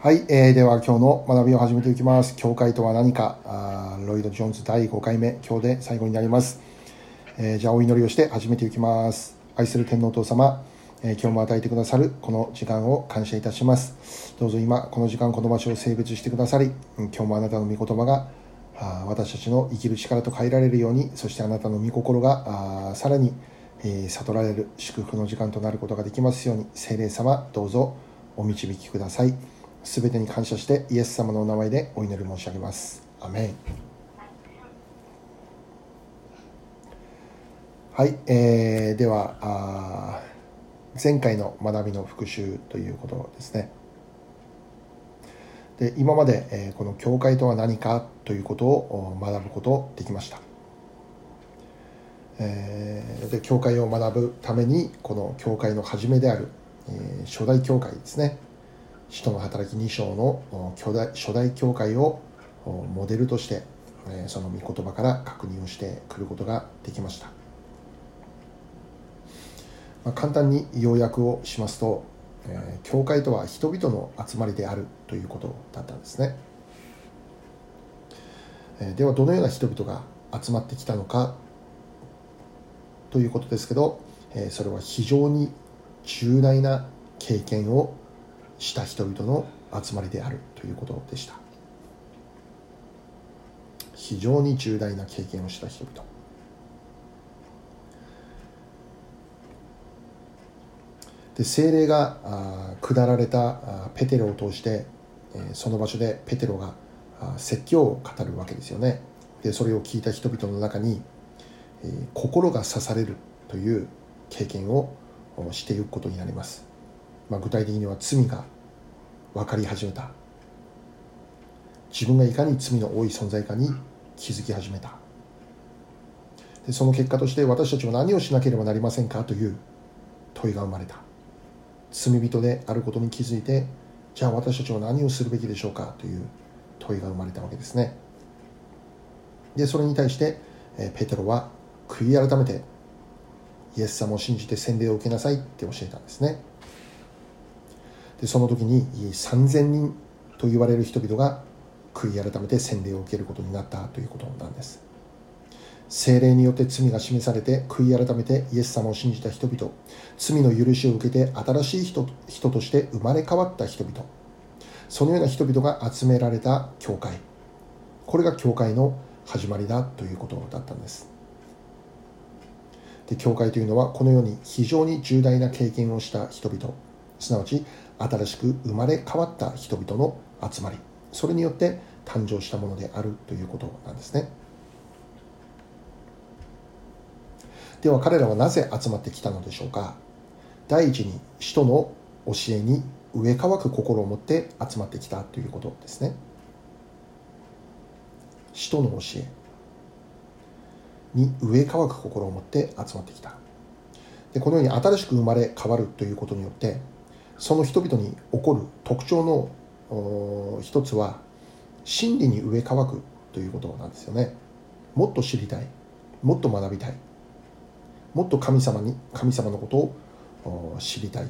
はい、えー、では今日の学びを始めていきます。教会とは何か、あロイド・ジョーンズ第5回目、今日で最後になります。えーじゃあお祈りをして始めていきます。愛する天皇お父様、えー今日も与えてくださるこの時間を感謝いたします。どうぞ今、この時間、この場所を性別してくださり、今日もあなたの御言葉があ私たちの生きる力と変えられるように、そしてあなたの御心があさらに、えー悟られる祝福の時間となることができますように、聖霊様、どうぞお導きください。すべてに感謝して、イエス様のお名前でお祈り申し上げます。アメン。はい、えーではあ前回の学びの復習ということですね。で今まで、えーこの教会とは何かということを学ぶことできました。えーで教会を学ぶためにこの教会の始めである、えー初代教会ですね使徒の働き2章のお初代初代教会をモデルとして、その御言葉から確認をしてくることができました、まあ、簡単に要約をしますと、教会とは人々の集まりであるということだったんですね、ではどのような人々が集まってきたのかということですけど、それは非常に重大な経験をした人々の集まりであるということでした。非常に重大な経験をした人々。で精霊が下られたペテロを通して、その場所でペテロが説教を語るわけですよね。でそれを聞いた人々の中に、心が刺されるという経験をしていくことになります、まあ、具体的には罪が分かり始めた。自分がいかに罪の多い存在かに気づき始めた。でその結果として私たちは何をしなければなりませんかという問いが生まれた。罪人であることに気づいてじゃあ私たちは何をするべきでしょうかという問いが生まれたわけですね。でそれに対してペテロは悔い改めてイエス様を信じて洗礼を受けなさいって教えたんですね。でその時に3000人と言われる人々が悔い改めて洗礼を受けることになったということなんです。聖霊によって罪が示されて悔い改めてイエス様を信じた人々罪の許しを受けて新しい人人として生まれ変わった人々そのような人々が集められた教会。これが教会の始まりだということだったんです。で教会というのはこのように非常に重大な経験をした人々。すなわち新しく生まれ変わった人々の集まりそれによって誕生したものであるということなんですね。では彼らはなぜ集まってきたのでしょうか。第一に使徒の教えに植え替わく心を持って集まってきたということですね。使徒の教え。に植え替わく心を持って集まってきた。でこのように新しく生まれ変わるということによってその人々に起こる特徴の一つは真理に植え替くということなんですよね。もっと知りたいもっと学びたいもっと神様に神様のことを知りたい。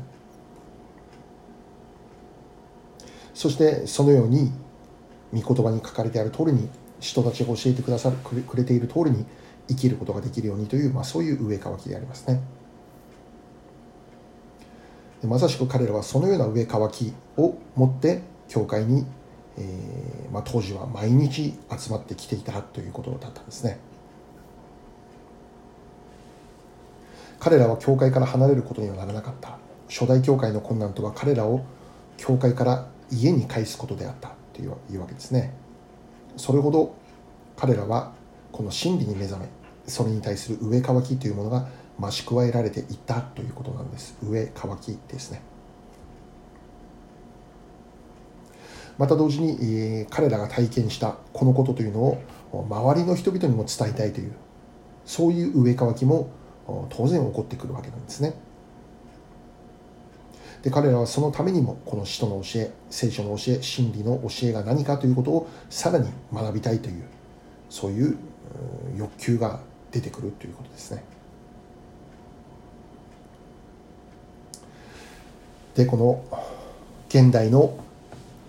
そしてそのように御言葉に書かれてある通りに人たちが教えてくださるくれくれている通りに生きることができるようにという、まあ、そういう植え替きでありますね。まさしく彼らはそのような植え替きを持って教会に、えーまあ、当時は毎日集まってきていたということだったんですね。彼らは教会から離れることにはならなかった。初代教会の困難とは彼らを教会から家に返すことであったというわけですね。それほど彼らはこの真理に目覚めそれに対する植え替きというものが増し加えられていたということなんです。植え替きですね。また同時に、えー彼らが体験したこのことというのを周りの人々にも伝えたいというそういう植え替きも当然起こってくるわけなんですね。で彼らはそのためにもこの使徒の教え聖書の教え真理の教えが何かということをさらに学びたいというそういうう欲求が出てくるということですね。でこの現代の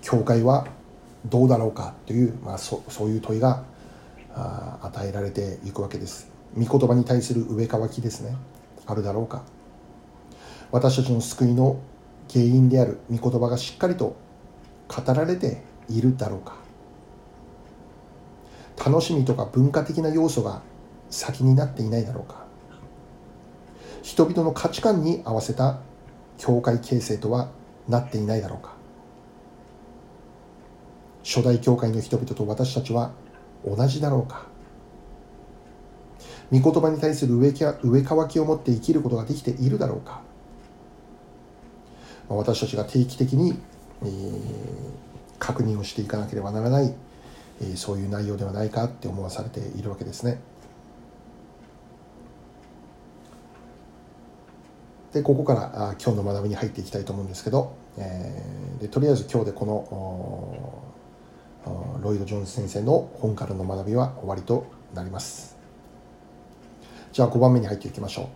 教会はどうだろうかという、まあ、そそういう問いがあ与えられていくわけです。御言葉に対する上乾きですね。あるだろうか。私たちの救いの原因である御言葉がしっかりと語られているだろうか。楽しみとか文化的な要素が先になっていないだろうか。人々の価値観に合わせた教会形成とはなっていないだろうか。初代教会の人々と私たちは同じだろうか。御言葉に対する上上乾きを持って生きることができているだろうか。私たちが定期的に、えー、確認をしていかなければならない、えー、そういう内容ではないかって思わされているわけですね。でここからあ今日の学びに入っていきたいと思うんですけど、えー、でとりあえず今日でこのロイド・ジョーンズ先生の本からの学びは終わりとなります。じゃあ5番目に入っていきましょう。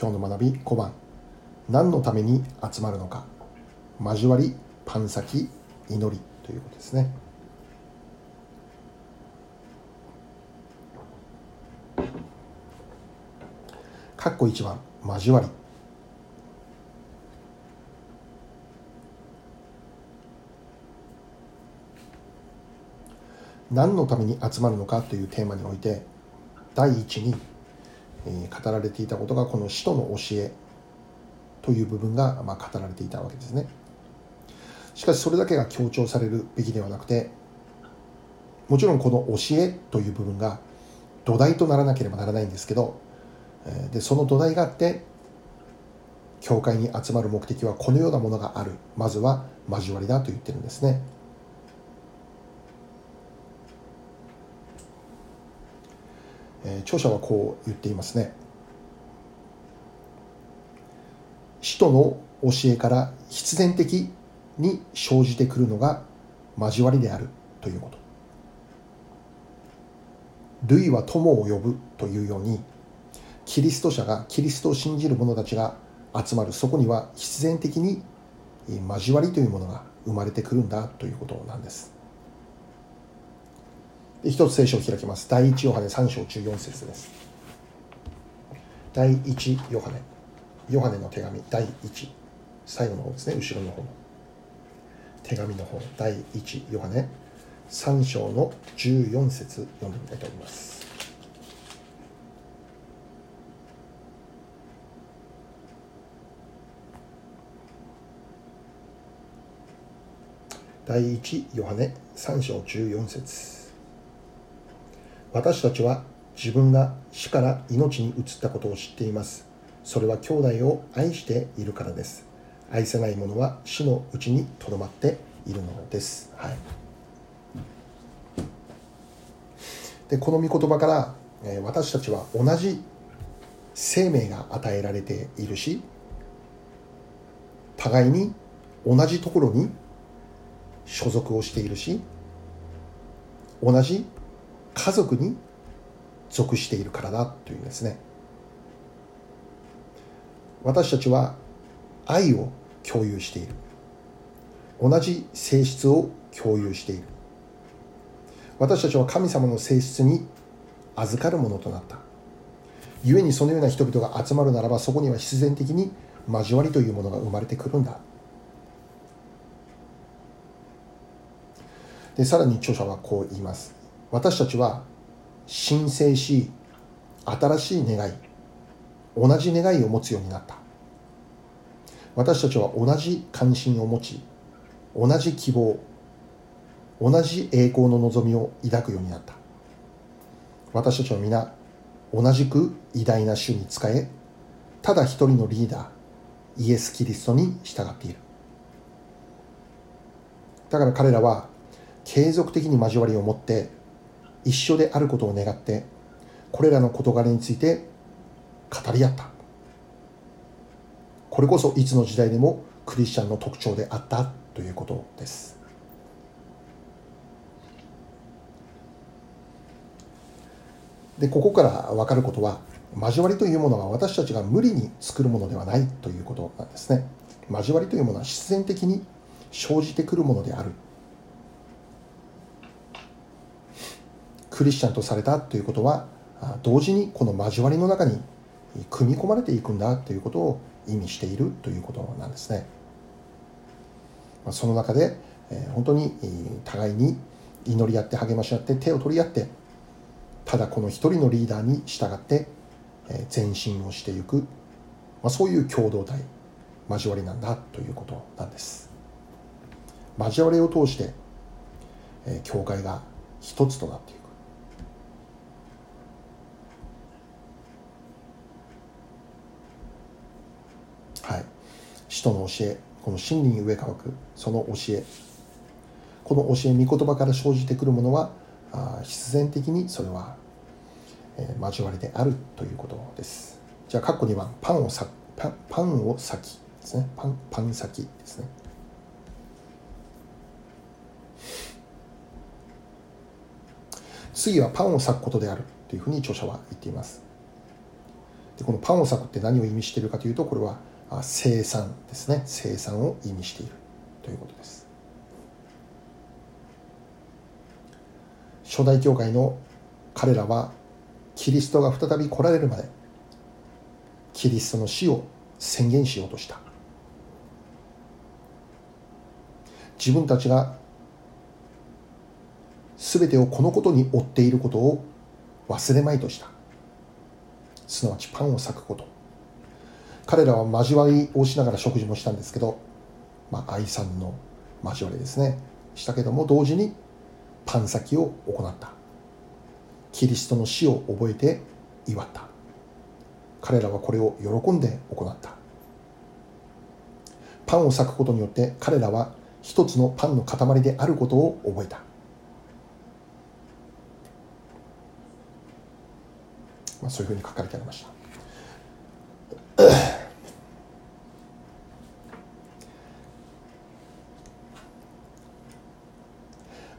今日の学び5番。何のために集まるのか。交わりパン先祈りということですね。かっこ1番交わり。何のために集まるのかというテーマにおいて第一に、え語られていたことがこの使徒の教えという部分が、ま、語られていたわけですね。しかしそれだけが強調されるべきではなくてもちろんこの教えという部分が土台とならなければならないんですけどでその土台があって教会に集まる目的はこのようなものがある。まずは交わりだと言ってるんですね。え著者はこう言っていますね。使徒の教えから必然的に生じてくるのが交わりであるということ。類は友を呼ぶというようにキリスト者がキリストを信じる者たちが集まる。そこには必然的に交わりというものが生まれてくるんだということなんです。一つ聖書を開きます。第一ヨハネ3章14節です。第一ヨハネ。ヨハネの手紙、第一。最後の方ですね、後ろの方の。手紙の方、第一ヨハネ3章の14節読んでみたいと思います。第一ヨハネ3章14節私たちは自分が死から命に移ったことを知っています。それは兄弟を愛しているからです。愛せない者は死のうちにとどまっているのです。はい、でこの御言葉から、え私たちは同じ生命が与えられているし互いに同じところに所属をしているし同じ家族に属しているからだというんですね。私たちは愛を共有している。同じ性質を共有している。私たちは神様の性質に預かるものとなった。故にそのような人々が集まるならばそこには必然的に交わりというものが生まれてくるんだ。でさらに著者はこう言います。私たちは申請し新しい願い同じ願いを持つようになった。私たちは同じ関心を持ち同じ希望同じ栄光の望みを抱くようになった。私たちは皆同じく偉大な主に仕えただ一人のリーダーイエス・キリストに従っている。だから彼らは継続的に交わりを持って一緒であることを願ってこれらの事柄について語り合った。これこそいつの時代でもクリスチャンの特徴であったということです。でここから分かることは交わりというものは私たちが無理に作るものではないということなんですね。交わりというものは必然的に生じてくるものである。クリスチャンとされたということは同時にこの交わりの中に組み込まれていくんだということを意味しているということなんですね。その中で本当に互いに祈り合って励まし合って手を取り合ってただこの一人のリーダーに従って前進をしていく、ま、そういう共同体交わりなんだということなんです。交わりを通して教会が一つとなっていくはい使徒の教えこの真理に植え替くその教え。この教え御言葉から生じてくるものは必然的にそれは、えー、交わりであるということです。じゃあ括弧2番パンをさパパンを先ですね。パンパン先ですね。次はパンを裂くことであるというふうに著者は言っています。でこのパンを裂くって何を意味しているかというとこれは生産ですね。生産を意味しているということです。初代教会の彼らはキリストが再び来られるまでキリストの死を宣言しようとした。自分たちが全てをこのことに追っていることを忘れまいとした。すなわちパンを裂くこと。彼らは交わりをしながら食事もしたんですけど、まあ、愛さんの交わりですね。したけども同時にパン裂きを行った。キリストの死を覚えて祝った。彼らはこれを喜んで行った。パンを裂くことによって彼らは一つのパンの塊であることを覚えた。まあ、そういうふうに書かれてありました。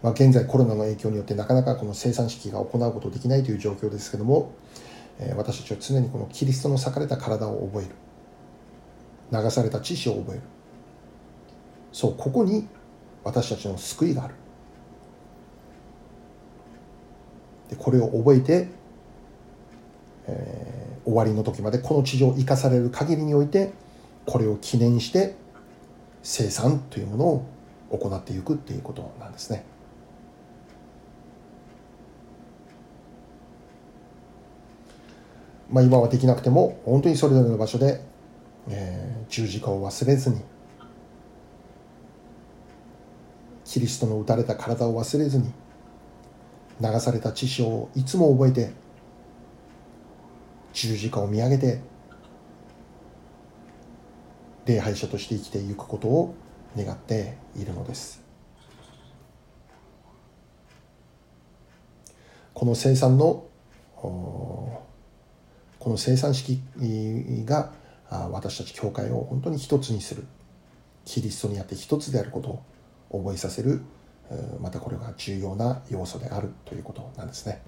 まあ、現在コロナの影響によってなかなかこの生産式が行うことできないという状況ですけども、えー、私たちは常にこのキリストの裂かれた体を覚える。流された知識を覚える。そうここに私たちの救いがある。でこれを覚えて、えー、終わりの時までこの地上を生かされる限りにおいてこれを記念して生産というものを行っていくっていうことなんですね。まあ、今はできなくても本当にそれぞれの場所で、えー、十字架を忘れずにキリストの打たれた体を忘れずに流された知識をいつも覚えて十字架を見上げて礼拝者として生きていくことを願っているのです。この生産のこの生産式が私たち教会を本当に一つにするキリストにあって一つであることを覚えさせるまたこれが重要な要素であるということなんですね。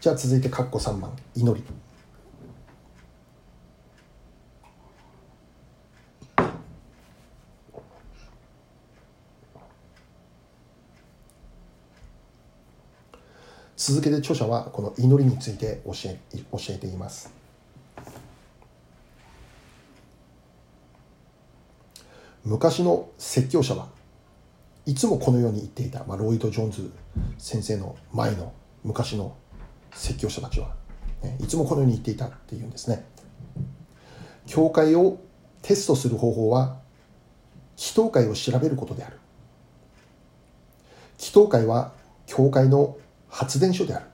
じゃあ続いて括弧3番祈り。続けて著者はこの祈りについて教え教えています。昔の説教者はいつもこのように言っていた、まあ、ロイド・ジョーンズ先生の前の昔の説教者たちは、ね、いつもこのように言っていたっていうんですね。教会をテストする方法は祈祷会を調べることである。祈祷会は教会の発電所である。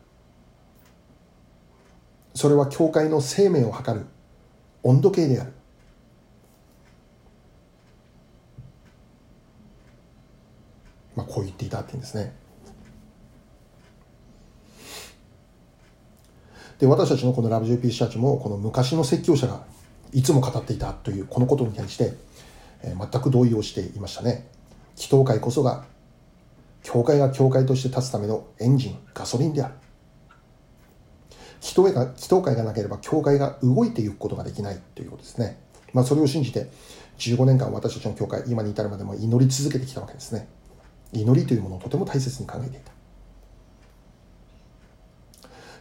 それは教会の生命を測る。温度計である。まあこう言っていたってんですね。で私たちのこのラブ JP チャーチもこの昔の説教者がいつも語っていたというこのことに対して、え、全く同意をしていましたね。祈祷会こそが教会が教会として立つためのエンジン、ガソリンである。祈祷が祈祷会がなければ教会が動いていくことができないということですね。まあ、それを信じて15年間私たちの教会、今に至るまでも祈り続けてきたわけですね。祈りというものをとても大切に考えていた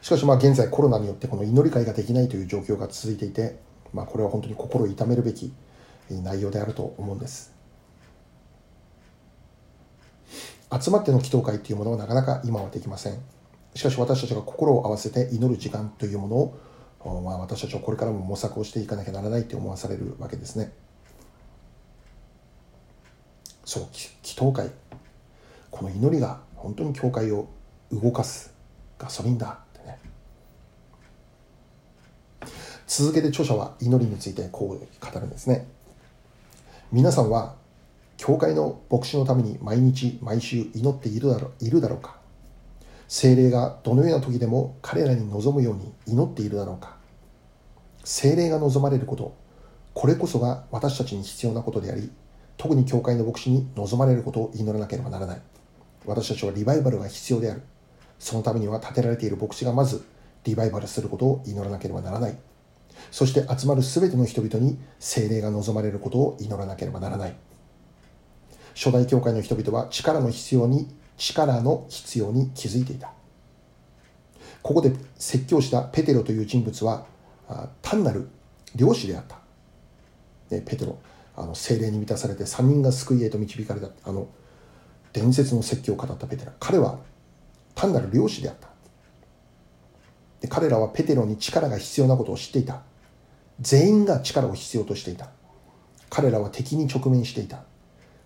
しかしまあ現在コロナによってこの祈り会ができないという状況が続いていて、まあ、これは本当に心を痛めるべき内容であると思うんです集まっての祈祷会というものはなかなか今はできません。しかし私たちが心を合わせて祈る時間というものを、まあ、私たちはこれからも模索をしていかなきゃならないと思わされるわけですね。そう祈祷会。この祈りが本当に教会を動かすガソリンだってね。続けて著者は祈りについてこう語るんですね。皆さんは教会の牧師のために毎日毎週祈っているだろいるだろうか。精霊がどのような時でも彼らに望むように祈っているだろうか。精霊が望まれることこれこそが私たちに必要なことであり特に教会の牧師に望まれることを祈らなければならない。私たちはリバイバルが必要である。そのためには立てられている牧師がまずリバイバルすることを祈らなければならない。そして集まる全ての人々に精霊が望まれることを祈らなければならない。初代教会の人々は力の必要に力の必要に気づいていた。ここで説教したペテロという人物は単なる漁師であった、ペテロあの精霊に満たされて3人が救いへと導かれた。あの伝説の説教を語ったペテロ。彼は単なる漁師であった。で彼らはペテロに力が必要なことを知っていた。全員が力を必要としていた。彼らは敵に直面していた。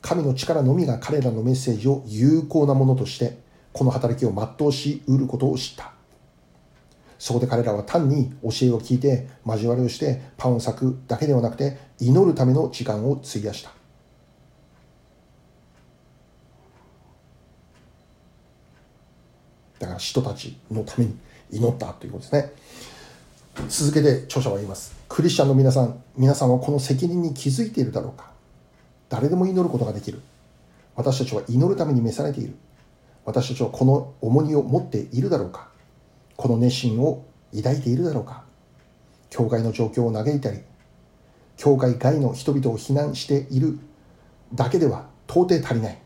神の力のみが彼らのメッセージを有効なものとしてこの働きを全うしうることを知った。そこで彼らは単に教えを聞いて交わりをしてパンを裂くだけではなくて祈るための時間を費やした。だから人たちのために祈ったということですね。続けて著者は言います。クリスチャンの皆さん皆さんはこの責任に気づいているだろうか。誰でも祈ることができる。私たちは祈るために召されている。私たちはこの重荷を持っているだろうか。この熱心を抱いているだろうか。教会の状況を嘆いたり教会外の人々を非難しているだけでは到底足りない。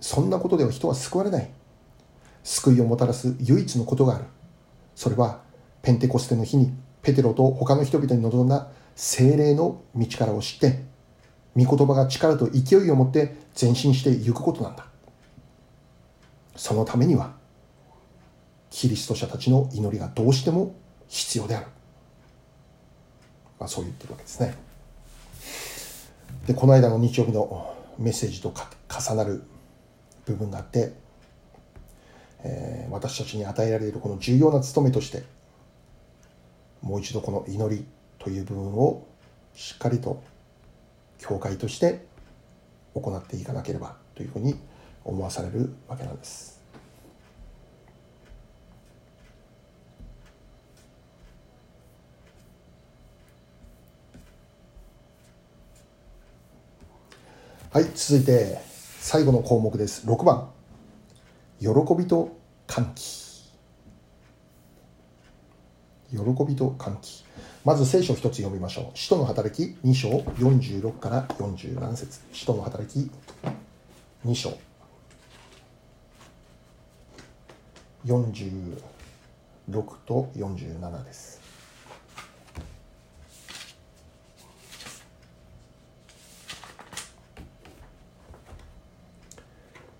そんなことでは人は救われない。救いをもたらす唯一のことがある。それはペンテコステの日にペテロと他の人々に臨んだ精霊の道からを知って御言葉が力と勢いを持って前進していくことなんだ。そのためにはキリスト者たちの祈りがどうしても必要である、まあ、そう言ってるわけですね。でこの間の日曜日のメッセージと重なる部分があって、えー、私たちに与えられるこの重要な務めとしてもう一度この祈りという部分をしっかりと教会として行っていかなければというふうに思わされるわけなんです。はい、続いて最後の項目です。6番。喜びと歓喜。喜びと歓喜。まず聖書一つ読みましょう。使徒の働き2章46から47節使徒の働き2章46と47です。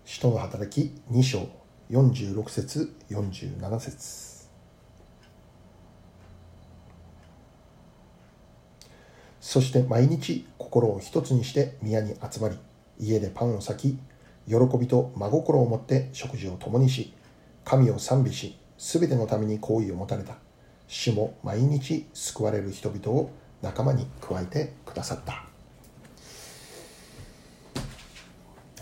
使徒の働き2章46節47節そして毎日心を一つにして宮に集まり家でパンを裂き喜びと真心を持って食事を共にし神を賛美し全てのために好意を持たれた。主も毎日救われる人々を仲間に加えてくださった。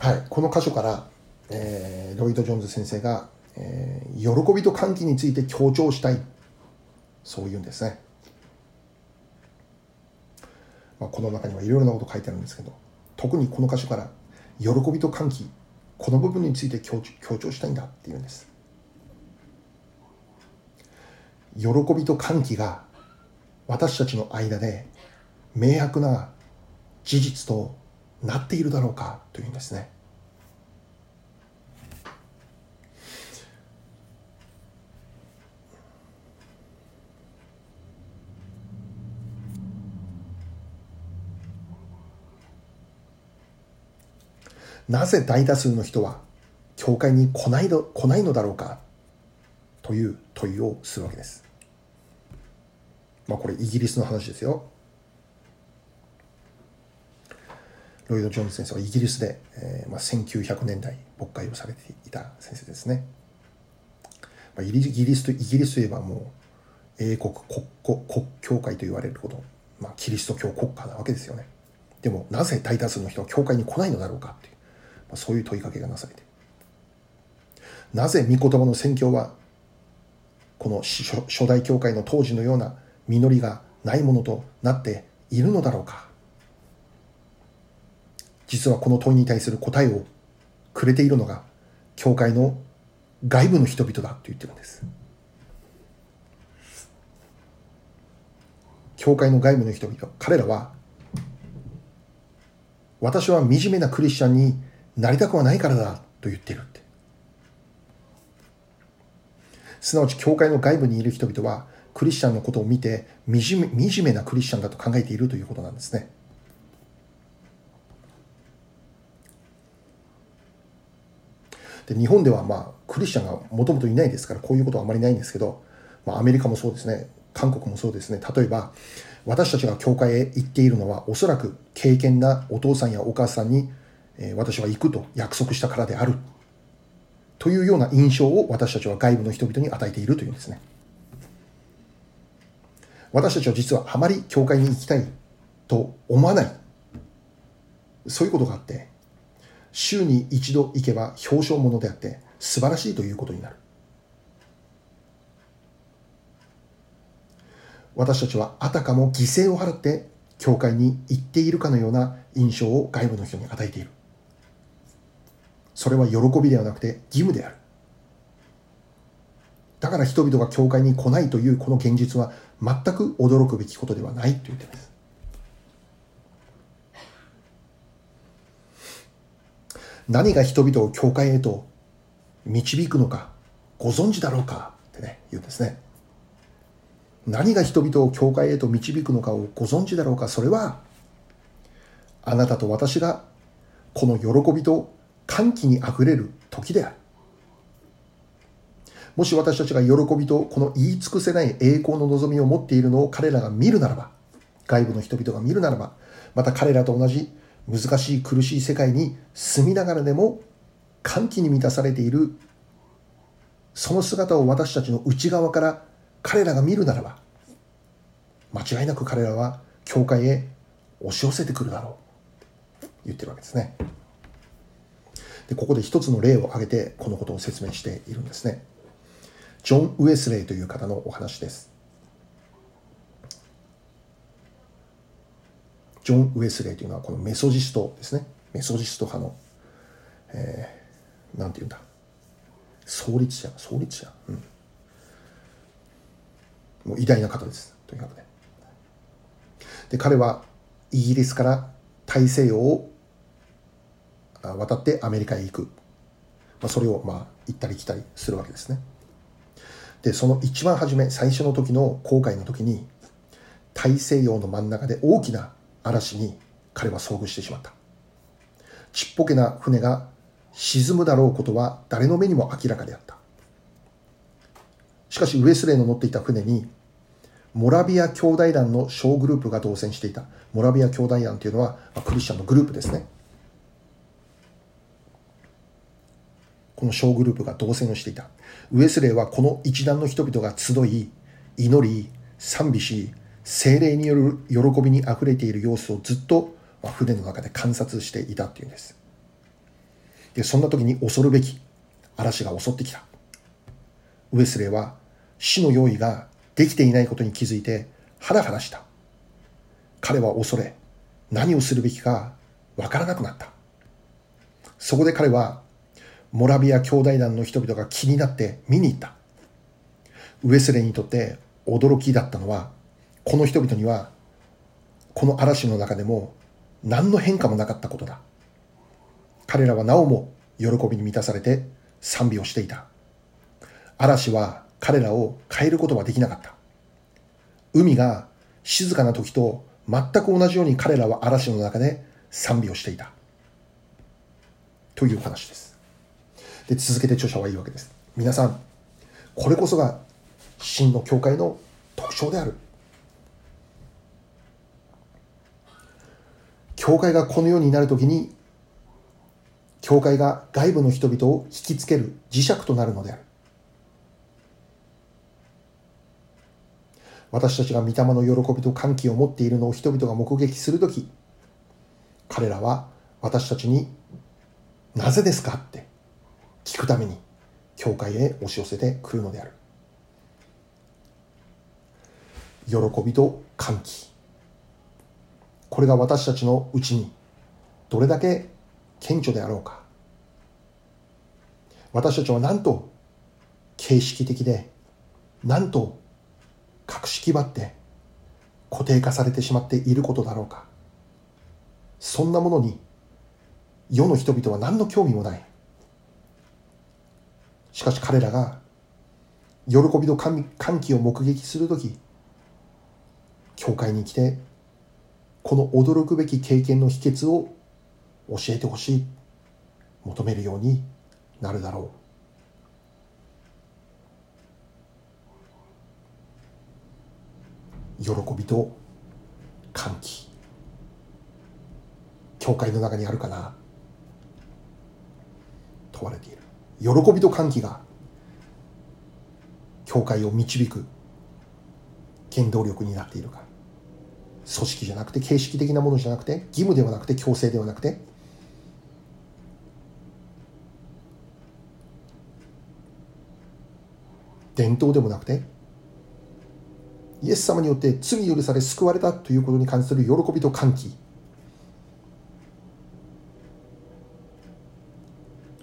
はいこの箇所から、えー、ロイド・ジョーンズ先生が、えー、喜びと歓喜について強調したい。そういうんですね。まあ、この中にはいろいろなこと書いてあるんですけど特にこの箇所から喜びと歓喜この部分について強調したいんだっていうんです。喜びと歓喜が私たちの間で明白な事実となっているだろうかというんですね。なぜ大多数の人は教会に来ないの来ないのだろうかという問いをするわけです。まあこれイギリスの話ですよ。ロイド・ジョーンズ先生はイギリスで、えーまあ、1900年代牧会をされていた先生ですね。まあ、イギリスとイギリスといえばもう英国国国国教会と言われるほど、まあ、キリスト教国家なわけですよね。でもなぜ大多数の人は教会に来ないのだろうかという、そういう問いかけがなされてなぜ御言葉の宣教はこの初代教会の当時のような実りがないものとなっているのだろうか。実はこの問いに対する答えをくれているのが教会の外部の人々だと言ってるんです。教会の外部の人々彼らは私は惨めなクリスチャンになりたくはないからだと言っているって。すなわち教会の外部にいる人々はクリスチャンのことを見て惨め惨めなクリスチャンだと考えているということなんですね。で日本ではまあクリスチャンがもともといないですからこういうことはあまりないんですけど、まあ、アメリカもそうですね。韓国もそうですね。例えば私たちが教会へ行っているのはおそらく敬虔なお父さんやお母さんに、え私は行くと約束したからである。というような印象を私たちは外部の人々に与えているというんですね。私たちは実はあまり教会に行きたいと思わない。そういうことがあって週に一度行けば表彰ものであって素晴らしいということになる。私たちはあたかも犠牲を払って教会に行っているかのような印象を外部の人に与えている。それは喜びではなくて義務である。だから人々が教会に来ないというこの現実は全く驚くべきことではないと言っています。何が人々を教会へと導くのかご存知だろうかってね言うんですね。何が人々を教会へと導くのかをご存知だろうかそれはあなたと私がこの喜びと歓喜にあふれる時である。もし私たちが喜びとこの言い尽くせない栄光の望みを持っているのを彼らが見るならば外部の人々が見るならばまた彼らと同じ難しい苦しい世界に住みながらでも歓喜に満たされているその姿を私たちの内側から彼らが見るならば間違いなく彼らは教会へ押し寄せてくるだろう。言ってるわけですね。でここで一つの例を挙げてこのことを説明しているんですね。ジョン・ウエスレイという方のお話です。ジョン・ウエスレイというのはこのメソジストですね。メソジスト派の、えー、なんていうんだ。創立者。創立者、うん、もう偉大な方です。とにかくねで彼はイギリスから大西洋を渡ってアメリカへ行く、まあ、それをまあ行ったり来たりするわけですね。でその一番初め最初の時の航海の時に大西洋の真ん中で大きな嵐に彼は遭遇してしまった。ちっぽけな船が沈むだろうことは誰の目にも明らかであった。しかしウエスレーの乗っていた船にモラビア兄弟団の小グループが同船していた。モラビア兄弟団というのは、クリスチャンのグループですね。この小グループが同船をしていた。ウエスレーはこの一団の人々が集い祈り賛美し精霊による喜びにあふれている様子をずっと船の中で観察していたっていうんです。でそんな時に恐るべき嵐が襲ってきた。ウエスレーは死の用意ができていないことに気づいてハラハラした。彼は恐れ何をするべきかわからなくなった。そこで彼はモラビア兄弟団の人々が気になって見に行ったウエスレーにとって驚きだったのはこの人々にはこの嵐の中でも何の変化もなかったことだ彼らはなおも喜びに満たされて賛美をしていた嵐は彼らを変えることはできなかった。海が静かな時と全く同じように彼らは嵐の中で賛美をしていた。という話ですで続けて著者は言うわけです。皆さんこれこそが真の教会の特徴である。教会がこのようになるときに教会が外部の人々を引きつける磁石となるのである。私たちが御霊の喜びと歓喜を持っているのを人々が目撃するとき彼らは私たちになぜですかって聞くために教会へ押し寄せてくるのである。喜びと歓喜。これが私たちのうちにどれだけ顕著であろうか。私たちはなんと形式的でなんと格式ばって固定化されてしまっていることだろうか。そんなものに世の人々は何の興味もない。しかし彼らが喜びと歓喜を目撃するとき教会に来てこの驚くべき経験の秘訣を教えてほしい求めるようになるだろう。喜びと歓喜。教会の中にあるかな？問われている。喜びと歓喜が教会を導く原動力になっているか。組織じゃなくて形式的なものじゃなくて義務ではなくて強制ではなくて伝統でもなくてイエス様によって罪許され救われたということに関する喜びと歓喜。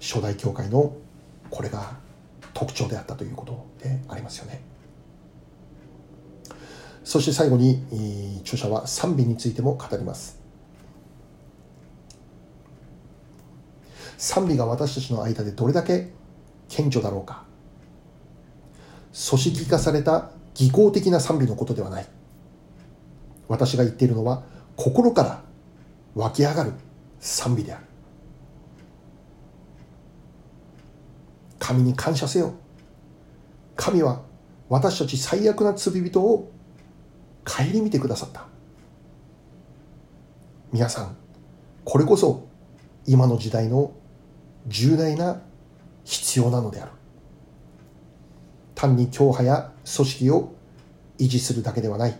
初代教会のこれが特徴であったということでありますよね。そして最後に著者は賛美についても語ります。賛美が私たちの間でどれだけ顕著だろうか。組織化された技巧的な賛美のことではない。私が言っているのは心から湧き上がる賛美である。神に感謝せよ。神は私たち最悪な罪人を顧みてくださった。皆さんこれこそ今の時代の重大な必要なのである。単に教派や組織を維持するだけではない。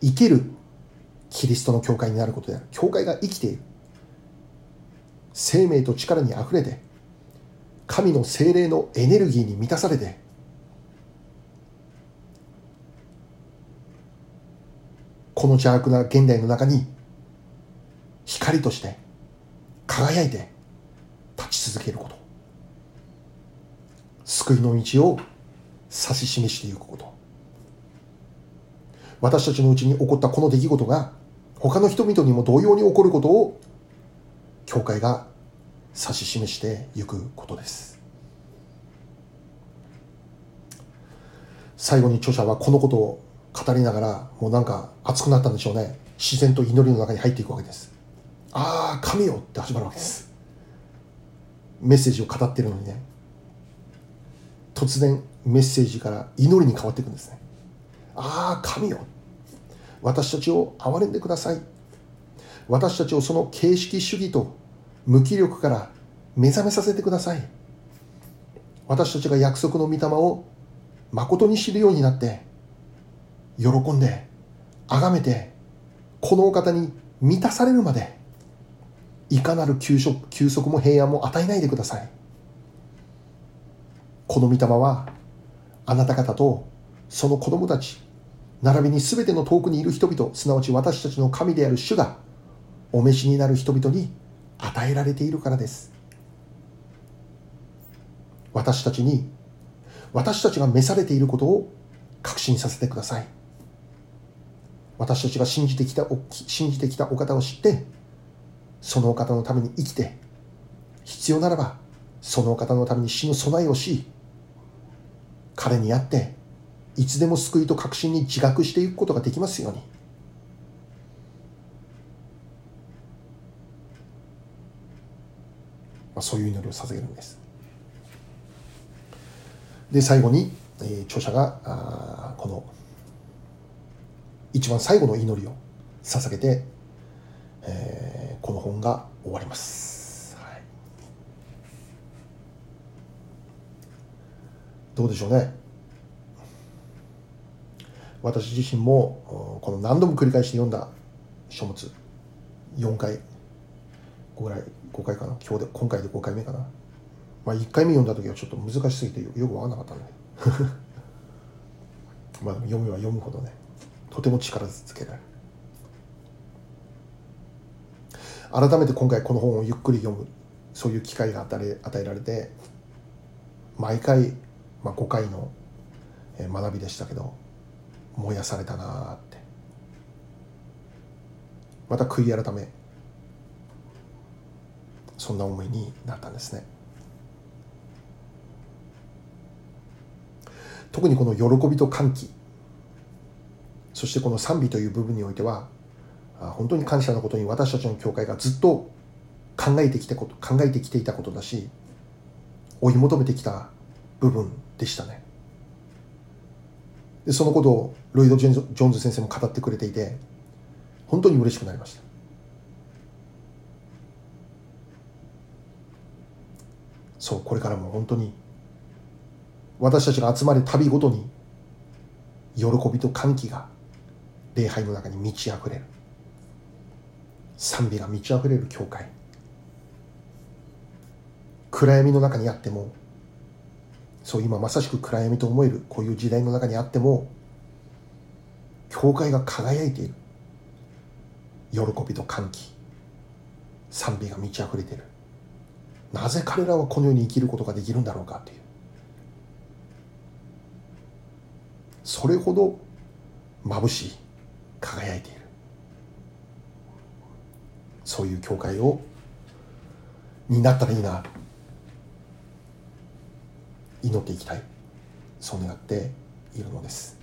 生けるキリストの教会になることである。教会が生きている。生命と力にあふれて神の精霊のエネルギーに満たされてこの邪悪な現代の中に光として輝いて立ち続けること。救いの道を指し示していくこと。私たちのうちに起こったこの出来事が他の人々にも同様に起こることを教会が指し示していくことです。最後に著者はこのことを語りながらもうなんか熱くなったんでしょうね。自然と祈りの中に入っていくわけです。ああ神よって始まるわけです。メッセージを語ってるのにね。突然メッセージから祈りに変わっていくんですね。ああ神よ。私たちを憐れんでください。私たちをその形式主義と無気力から目覚めさせてください。私たちが約束の御霊を誠に知るようになって喜んで崇めてこのお方に満たされるまでいかなる休息休息も平安も与えないでください。この御霊はあなた方とその子供たち並びに全ての遠くにいる人々すなわち私たちの神である主がお召しになる人々に与えられているからです。私たちに私たちが召されていることを確信させてください。私たちが信じてきた信じてきたお方を知ってそのお方のために生きて必要ならばそのお方のために死ぬ備えをし彼にあっていつでも救いと確信に自覚していくことができますように。あ、そういう祈りを捧げるんです。で最後に、えー、著者があこの一番最後の祈りを捧げて、えー、この本が終わります、はい、どうでしょうね。私自身もこの何度も繰り返し読んだ書物4回。5回5回かな？今日で今回で5回目かな？まあ1回目読んだ時はちょっと難しすぎてよく分かんなかったんだけどまあ読めば読むほどねとても力つけられる。改めて今回この本をゆっくり読むそういう機会が与え与えられて毎回、まあ、5回の学びでしたけど燃やされたなって。また悔い改めそんな思いになったんですね。特にこの喜びと歓喜。そしてこの賛美という部分においては本当に感謝のことに私たちの教会がずっと考えてきたこと考えてきていたことだし追い求めてきた部分でしたね。でそのことをロイド・ジョーンズ先生も語ってくれていて本当に嬉しくなりました。そうこれからも本当に私たちが集まる旅ごとに喜びと歓喜が礼拝の中に満ち溢れる。賛美が満ち溢れる教会。暗闇の中にあってもそう今まさしく暗闇と思えるこういう時代の中にあっても教会が輝いている。喜びと歓喜。賛美が満ち溢れている。なぜ彼らはこのように生きることができるんだろうかという。それほど眩しい輝いている。そういう教会をになったらいいな。祈っていきたい。そう願っているのです。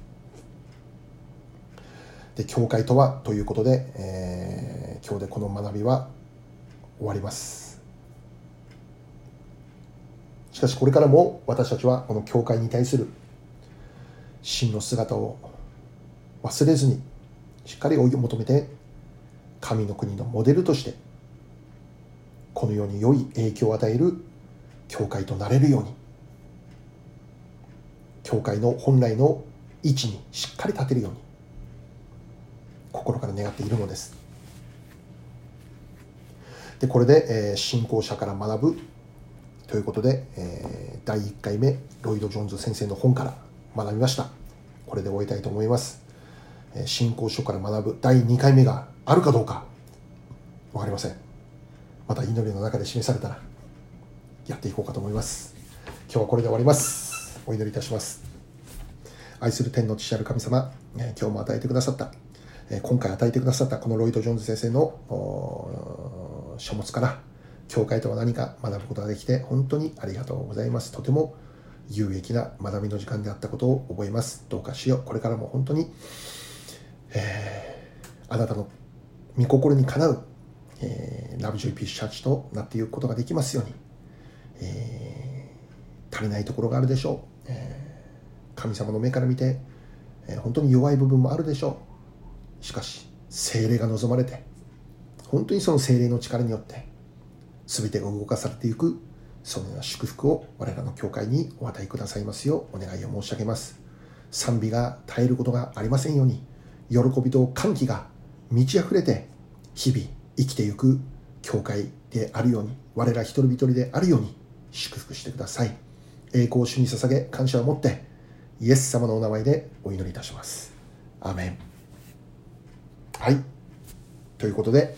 で教会とはということで、えー、今日でこの学びは終わります。しかしこれからも私たちはこの教会に対する真の姿を忘れずにしっかり追い求めて神の国のモデルとしてこのように良い影響を与える教会となれるように教会の本来の位置にしっかり立てるように心から願っているのです。でこれで、えー、信仰者から学ぶということで、えー、第1回目ロイド・ジョーンズ先生の本から学びました。これで終えたいと思います。信仰書から学ぶ第2回目があるかどうか分かりません。また祈りの中で示されたらやっていこうかと思います。今日はこれで終わります。お祈りいたします。愛する天の父なる神様今日も与えてくださった今回与えてくださったこのロイド・ジョーンズ先生の書物から教会とは何か学ぶことができて本当にありがとうございます。とても有益な学びの時間であったことを覚えます。どうかしよう。これからも本当に、えー、あなたの御心にかなう、えー、ラブジョイピースチャーチとなっていくことができますように、えー、足りないところがあるでしょう。神様の目から見て、え本当に弱い部分もあるでしょう。しかし精霊が望まれて本当にその精霊の力によって全てが動かされていくそのような祝福を我らの教会にお与えくださいますようお願いを申し上げます賛美が絶えることがありませんように喜びと歓喜が満ち溢れて日々生きていく教会であるように我ら一人一人であるように祝福してください栄光を主に捧げ感謝を持ってイエス様のお名前でお祈りいたします。アメン。はい。ということで、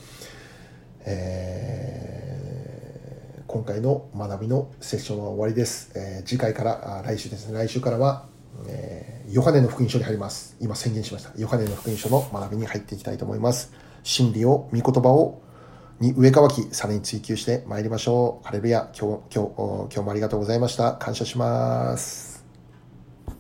えー、今回の学びのセッションは終わりです。えー、次回から、来週ですね、来週からは、えー、ヨハネの福音書に入ります。今宣言しました。ヨハネの福音書の学びに入っていきたいと思います。真理を、御言葉を、に上かわき、さらに追求してまいりましょう。ハレルヤ、今日、今日、今日もありがとうございました。感謝します。